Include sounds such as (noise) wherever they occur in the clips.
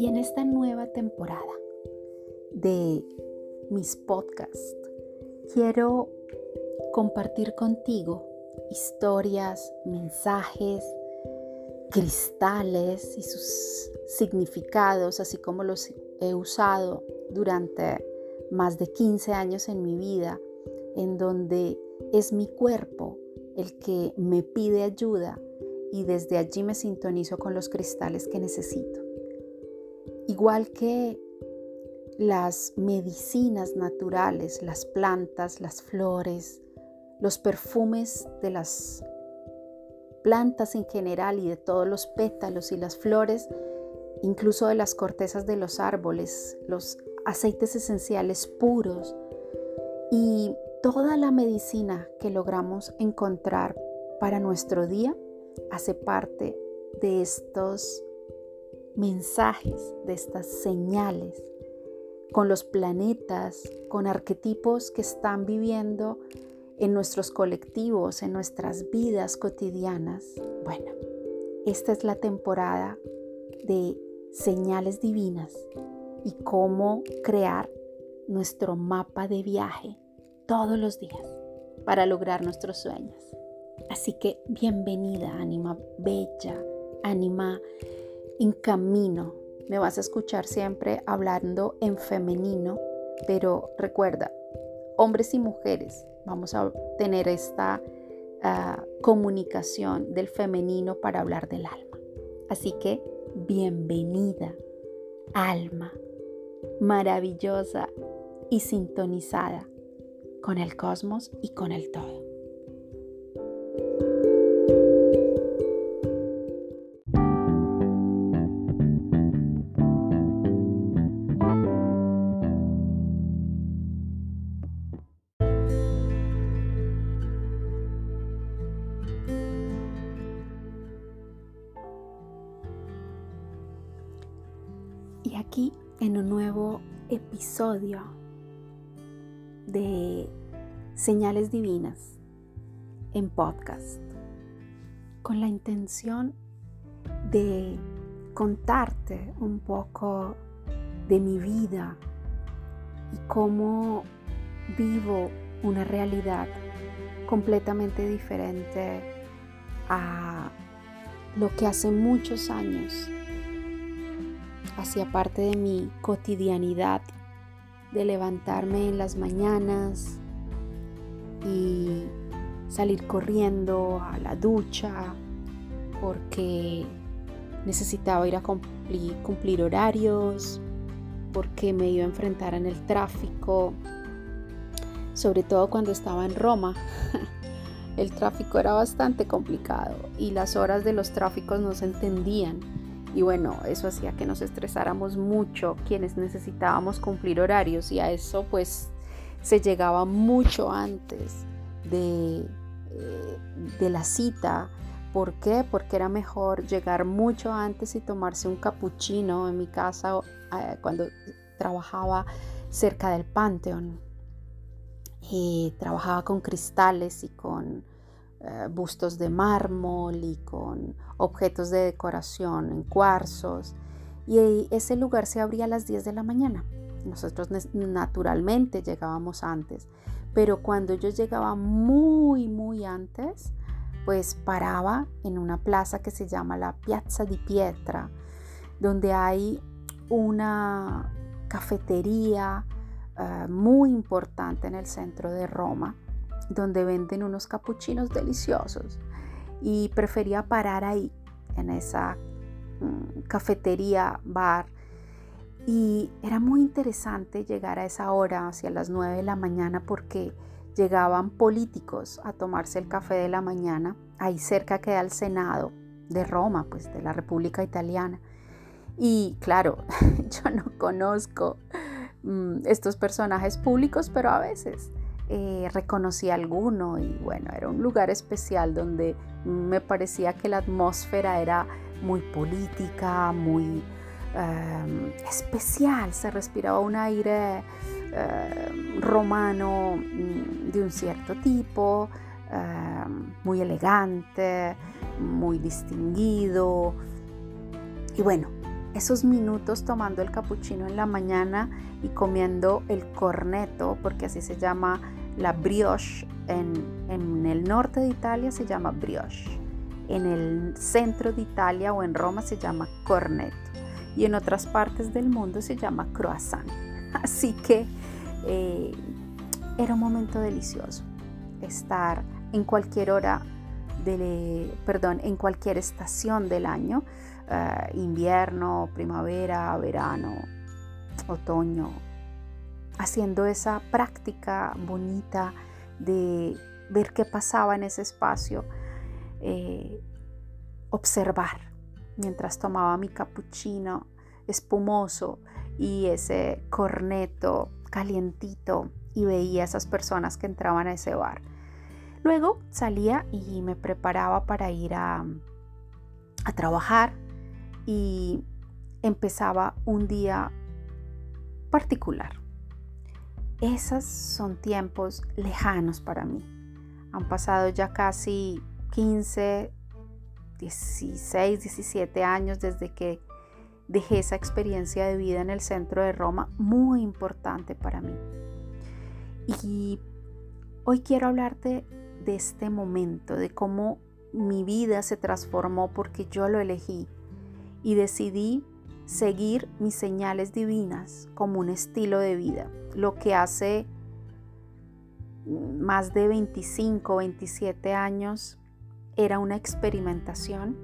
Y en esta nueva temporada de mis podcasts, quiero compartir contigo historias, mensajes, cristales y sus significados, así como los he usado durante más de 15 años en mi vida, en donde es mi cuerpo el que me pide ayuda y desde allí me sintonizo con los cristales que necesito. Igual que las medicinas naturales, las plantas, las flores, los perfumes de las plantas en general y de todos los pétalos y las flores, incluso de las cortezas de los árboles, los aceites esenciales puros. Y toda la medicina que logramos encontrar para nuestro día hace parte de estos mensajes, de estas señales, con los planetas, con arquetipos que están viviendo en nuestros colectivos, en nuestras vidas cotidianas. Bueno, esta es la temporada de señales divinas y cómo crear nuestro mapa de viaje todos los días para lograr nuestros sueños. Así que bienvenida, ánima bella, ánima en camino. Me vas a escuchar siempre hablando en femenino, pero recuerda, hombres y mujeres, vamos a tener esta ah, comunicación del femenino para hablar del alma. Así que bienvenida, alma maravillosa y sintonizada con el cosmos y con el todo. De Señales Divinas en podcast con la intención de contarte un poco de mi vida y cómo vivo una realidad completamente diferente a lo que hace muchos años hacía parte de mi cotidianidad de levantarme en las mañanas y salir corriendo a la ducha porque necesitaba ir a cumplir, horarios, porque me iba a enfrentar en el tráfico, sobre todo cuando estaba en Roma. (laughs) El tráfico era bastante complicado y las horas de los tráficos no se entendían. Y bueno, eso hacía que nos estresáramos mucho quienes necesitábamos cumplir horarios y a eso pues se llegaba mucho antes de, eh, de la cita. ¿Por qué? Porque era mejor llegar mucho antes y tomarse un capuchino en mi casa eh, cuando trabajaba cerca del Panteón. Y trabajaba con cristales y con eh, bustos de mármol y con objetos de decoración en cuarzos. Y ese lugar se abría a las 10 de la mañana. Nosotros naturalmente llegábamos antes, pero cuando yo llegaba muy, muy antes, pues paraba en una plaza que se llama la Piazza di Pietra, donde hay una cafetería eh, muy importante en el centro de Roma donde venden unos capuchinos deliciosos y prefería parar ahí, en esa mm, cafetería, bar. Y era muy interesante llegar a esa hora, hacia las 9 de la mañana, porque llegaban políticos a tomarse el café de la mañana. Ahí cerca queda el Senado de Roma, pues de la República Italiana. Y claro, (laughs) yo no conozco mm, estos personajes públicos, pero a veces eh, reconocí alguno y bueno, era un lugar especial donde me parecía que la atmósfera era muy política, muy em, especial, se respiraba un aire em, romano mm, de un cierto tipo, em, muy elegante, muy distinguido. Y bueno, esos minutos tomando el capuchino en la mañana y comiendo el corneto, porque así se llama la brioche, en, en el norte de Italia se llama brioche, en el centro de Italia o en Roma se llama corneto y en otras partes del mundo se llama croissant. (laughs) Así que eh, era un momento delicioso. Estar en cualquier hora, de, perdón, en cualquier estación del año, eh, invierno, primavera, verano, otoño, haciendo esa práctica bonita de ver qué pasaba en ese espacio, eh, observar mientras tomaba mi cappuccino espumoso y ese corneto calientito y veía a esas personas que entraban a ese bar. Luego salía y me preparaba para ir a trabajar y empezaba un día particular. Esos son tiempos lejanos para mí. Han pasado ya casi 15, 16, 17 años desde que dejé esa experiencia de vida en el centro de Roma, muy importante para mí. Y hoy quiero hablarte de este momento, de cómo mi vida se transformó porque yo lo elegí y decidí seguir mis señales divinas como un estilo de vida, lo que hace más de 25, 27 años era una experimentación,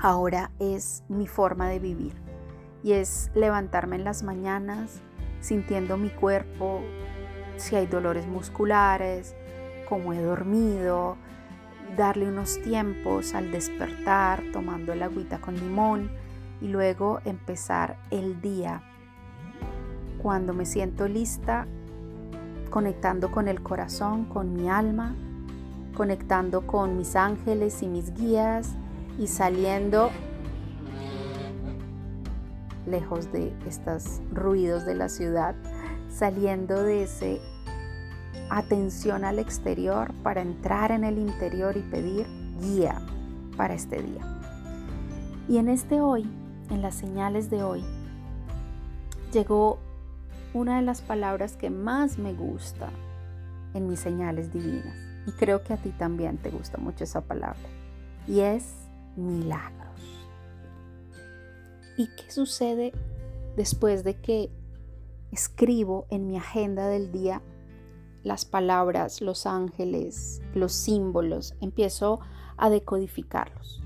ahora es mi forma de vivir. Y es levantarme en las mañanas sintiendo mi cuerpo, si hay dolores musculares, cómo he dormido, darle unos tiempos al despertar, tomando el agüita con limón y luego empezar el día. Cuando me siento lista, conectando con el corazón, con mi alma, conectando con mis ángeles y mis guías y saliendo lejos de estos ruidos de la ciudad, saliendo de ese atención al exterior para entrar en el interior y pedir guía para este día. Y en este hoy, en las señales de hoy, llegó una de las palabras que más me gusta en mis señales divinas y creo que a ti también te gusta mucho esa palabra. Y es milagros. ¿Y qué sucede después de que escribo en mi agenda del día las palabras, los ángeles, los símbolos? Empiezo a decodificarlos.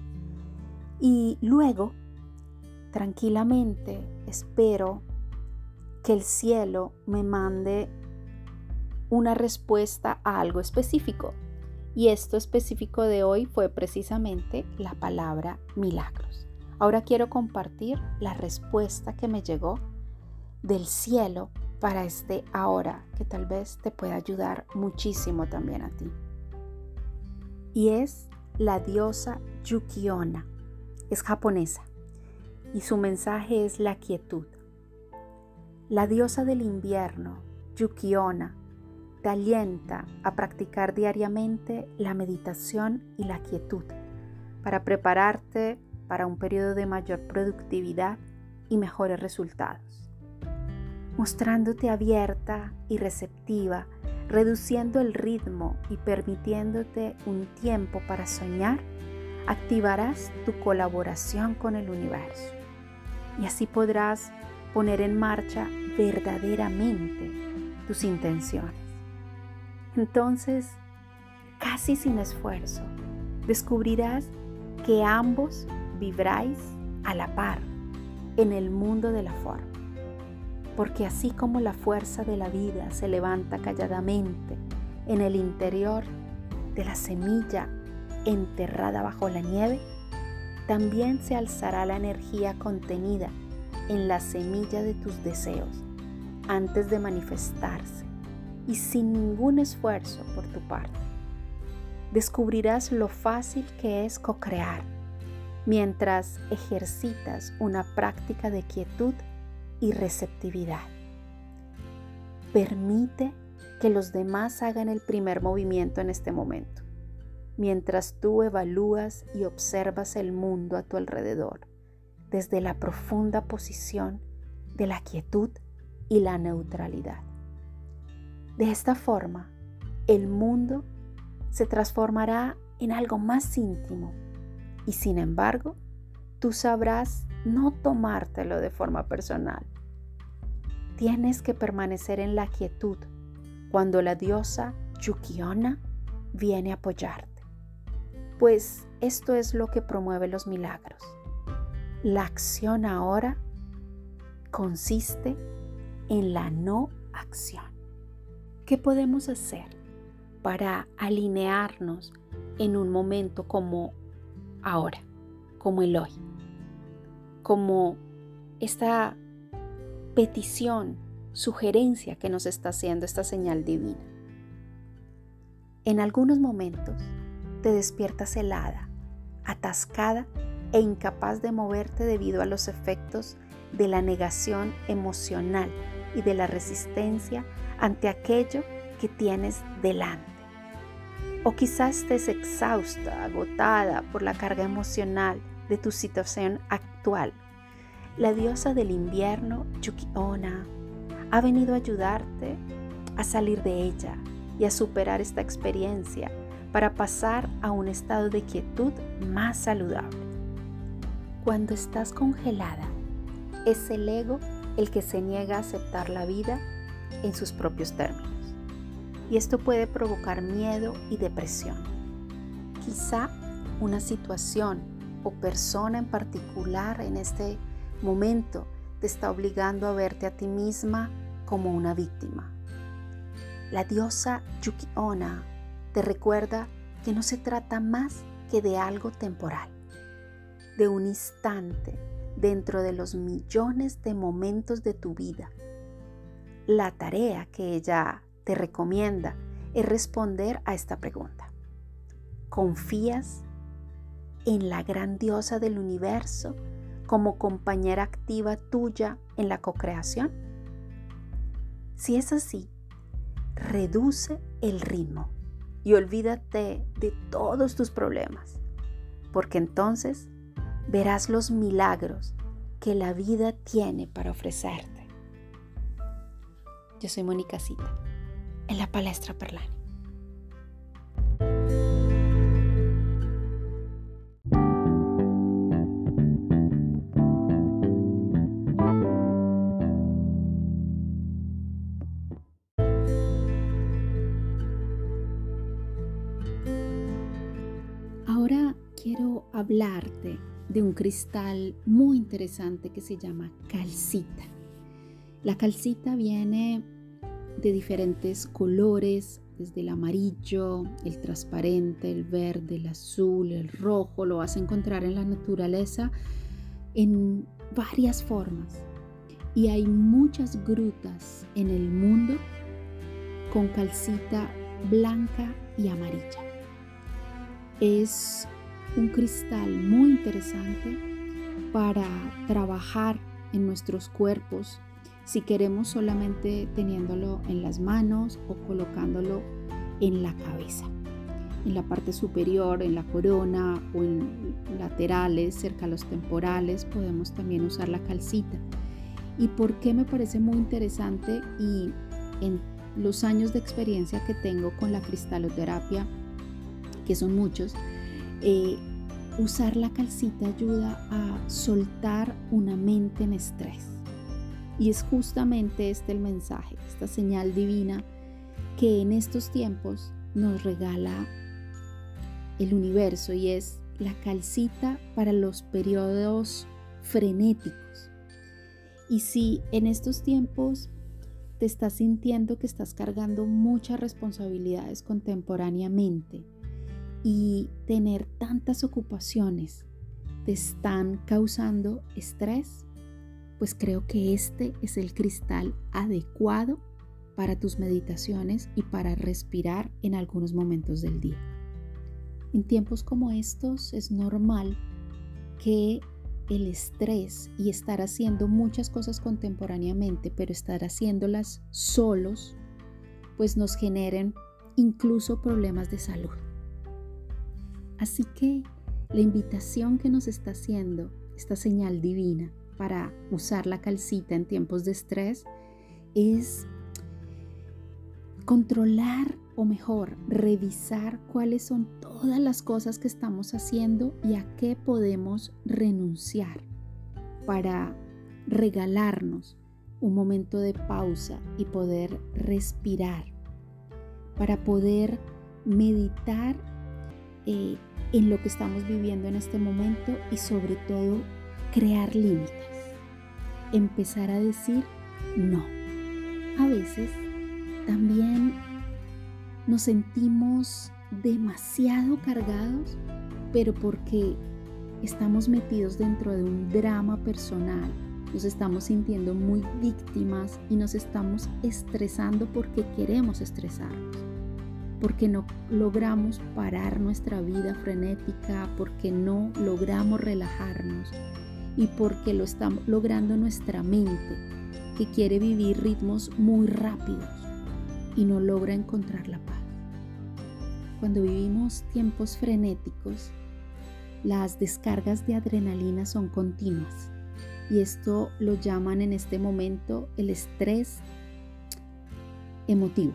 Y luego, tranquilamente, espero que el cielo me mande una respuesta a algo específico. Y esto específico de hoy fue precisamente la palabra milagros. Ahora quiero compartir la respuesta que me llegó del cielo para este ahora que tal vez te pueda ayudar muchísimo también a ti. Y es la diosa Yukiona. Es japonesa y su mensaje es la quietud. La diosa del invierno, Yukiona, te alienta a practicar diariamente la meditación y la quietud para prepararte para un periodo de mayor productividad y mejores resultados. Mostrándote abierta y receptiva, reduciendo el ritmo y permitiéndote un tiempo para soñar, activarás tu colaboración con el universo y así podrás poner en marcha verdaderamente tus intenciones. Entonces, casi sin esfuerzo, descubrirás que ambos vibráis a la par en el mundo de la forma. Porque así como la fuerza de la vida se levanta calladamente en el interior de la semilla enterrada bajo la nieve, también se alzará la energía contenida en la semilla de tus deseos antes de manifestarse y sin ningún esfuerzo por tu parte. Descubrirás lo fácil que es co-crear mientras ejercitas una práctica de quietud y receptividad. Permite que los demás hagan el primer movimiento en este momento, mientras tú evalúas y observas el mundo a tu alrededor, desde la profunda posición de la quietud y la neutralidad. De esta forma, el mundo se transformará en algo más íntimo y sin embargo, tú sabrás no tomártelo de forma personal. Tienes que permanecer en la quietud cuando la diosa Yukiona viene a apoyarte, pues esto es lo que promueve los milagros. La acción ahora consiste en la no acción. ¿Qué podemos hacer para alinearnos en un momento como ahora, como el hoy? Como esta petición, sugerencia que nos está haciendo esta señal divina. En algunos momentos te despiertas helada, atascada e incapaz de moverte debido a los efectos de la negación emocional y de la resistencia ante aquello que tienes delante. O quizás estés exhausta, agotada por la carga emocional de tu situación actual. La diosa del invierno, Yukiona, ha venido a ayudarte a salir de ella y a superar esta experiencia para pasar a un estado de quietud más saludable. Cuando estás congelada, es el ego el que se niega a aceptar la vida en sus propios términos. Y esto puede provocar miedo y depresión. Quizá una situación o persona en particular en este momento te está obligando a verte a ti misma como una víctima. La diosa Yukiona te recuerda que no se trata más que de algo temporal, de un instante dentro de los millones de momentos de tu vida. La tarea que ella te recomienda es responder a esta pregunta. ¿Confías en la gran diosa del universo como compañera activa tuya en la co-creación? Si es así, reduce el ritmo y olvídate de todos tus problemas, porque entonces verás los milagros que la vida tiene para ofrecerte. Yo soy Mónica Cita, en la palestra Perlani. De un cristal muy interesante que se llama calcita. La calcita viene de diferentes colores, desde el amarillo, el transparente, el verde, el azul, el rojo. Lo vas a encontrar en la naturaleza en varias formas. Y hay muchas grutas en el mundo con calcita blanca y amarilla. Es un cristal muy interesante para trabajar en nuestros cuerpos si queremos solamente teniéndolo en las manos o colocándolo en la cabeza, en la parte superior, en la corona o en laterales, cerca a los temporales, podemos también usar la calcita. ¿Y por qué me parece muy interesante? Y en los años de experiencia que tengo con la cristaloterapia, que son muchos, eh, usar la calcita ayuda a soltar una mente en estrés. Y es justamente este el mensaje, esta señal divina que en estos tiempos nos regala el universo y es la calcita para los periodos frenéticos. Y si en estos tiempos te estás sintiendo que estás cargando muchas responsabilidades contemporáneamente, y tener tantas ocupaciones te están causando estrés, pues creo que este es el cristal adecuado para tus meditaciones y para respirar en algunos momentos del día. En tiempos como estos es normal que el estrés y estar haciendo muchas cosas contemporáneamente, pero estar haciéndolas solos, pues nos generen incluso problemas de salud. Así que la invitación que nos está haciendo esta señal divina para usar la calcita en tiempos de estrés es controlar o mejor, revisar cuáles son todas las cosas que estamos haciendo y a qué podemos renunciar para regalarnos un momento de pausa y poder respirar, para poder meditar eh, en lo que estamos viviendo en este momento y sobre todo crear límites. Empezar a decir no. A veces también nos sentimos demasiado cargados, pero porque estamos metidos dentro de un drama personal, nos estamos sintiendo muy víctimas y nos estamos estresando porque queremos estresarnos, porque no logramos parar nuestra vida frenética, porque no logramos relajarnos y porque lo está logrando nuestra mente, que quiere vivir ritmos muy rápidos y no logra encontrar la paz. Cuando vivimos tiempos frenéticos, las descargas de adrenalina son continuas y esto lo llaman en este momento el estrés emotivo.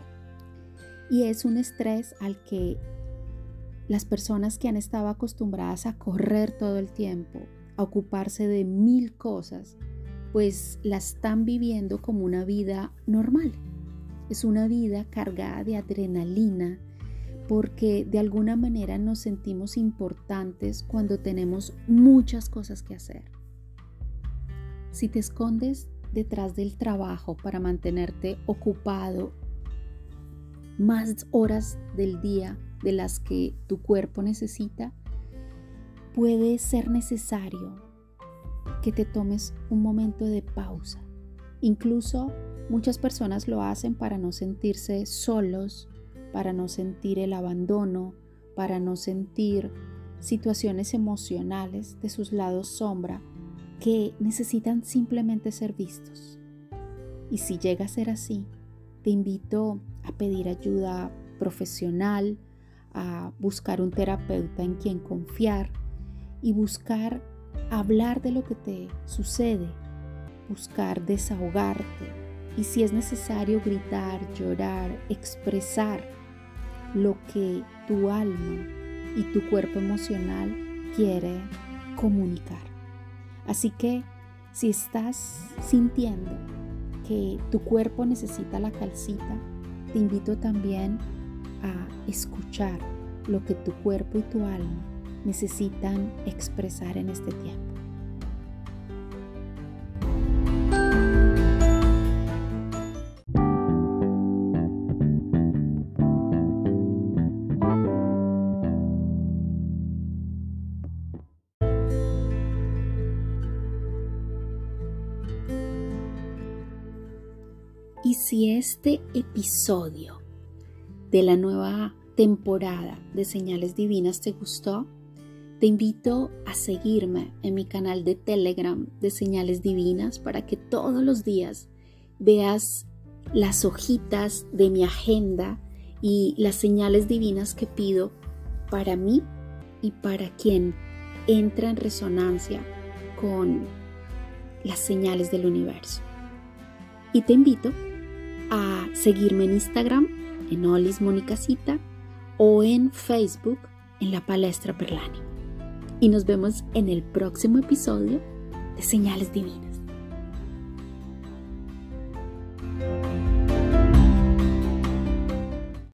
Y es un estrés al que las personas que han estado acostumbradas a correr todo el tiempo, a ocuparse de mil cosas, pues la están viviendo como una vida normal. Es una vida cargada de adrenalina porque de alguna manera nos sentimos importantes cuando tenemos muchas cosas que hacer. Si te escondes detrás del trabajo para mantenerte ocupado más horas del día de las que tu cuerpo necesita, puede ser necesario que te tomes un momento de pausa. Incluso muchas personas lo hacen para no sentirse solos, para no sentir el abandono, para no sentir situaciones emocionales de sus lados sombra que necesitan simplemente ser vistos. Y si llega a ser así, te invito a pedir ayuda profesional, a buscar un terapeuta en quien confiar y buscar hablar de lo que te sucede, buscar desahogarte y si es necesario gritar, llorar, expresar lo que tu alma y tu cuerpo emocional quiere comunicar. Así que si estás sintiendo que tu cuerpo necesita la calcita, te invito también a escuchar lo que tu cuerpo y tu alma necesitan expresar en este tiempo. Este episodio de la nueva temporada de Señales Divinas te gustó, te invito a seguirme en mi canal de Telegram de Señales Divinas para que todos los días veas las hojitas de mi agenda y las señales divinas que pido para mí y para quien entra en resonancia con las señales del universo. Y te invito a seguirme en Instagram en Olis Monicasita o en Facebook en la Palestra Perlani y nos vemos en el próximo episodio de Señales Divinas.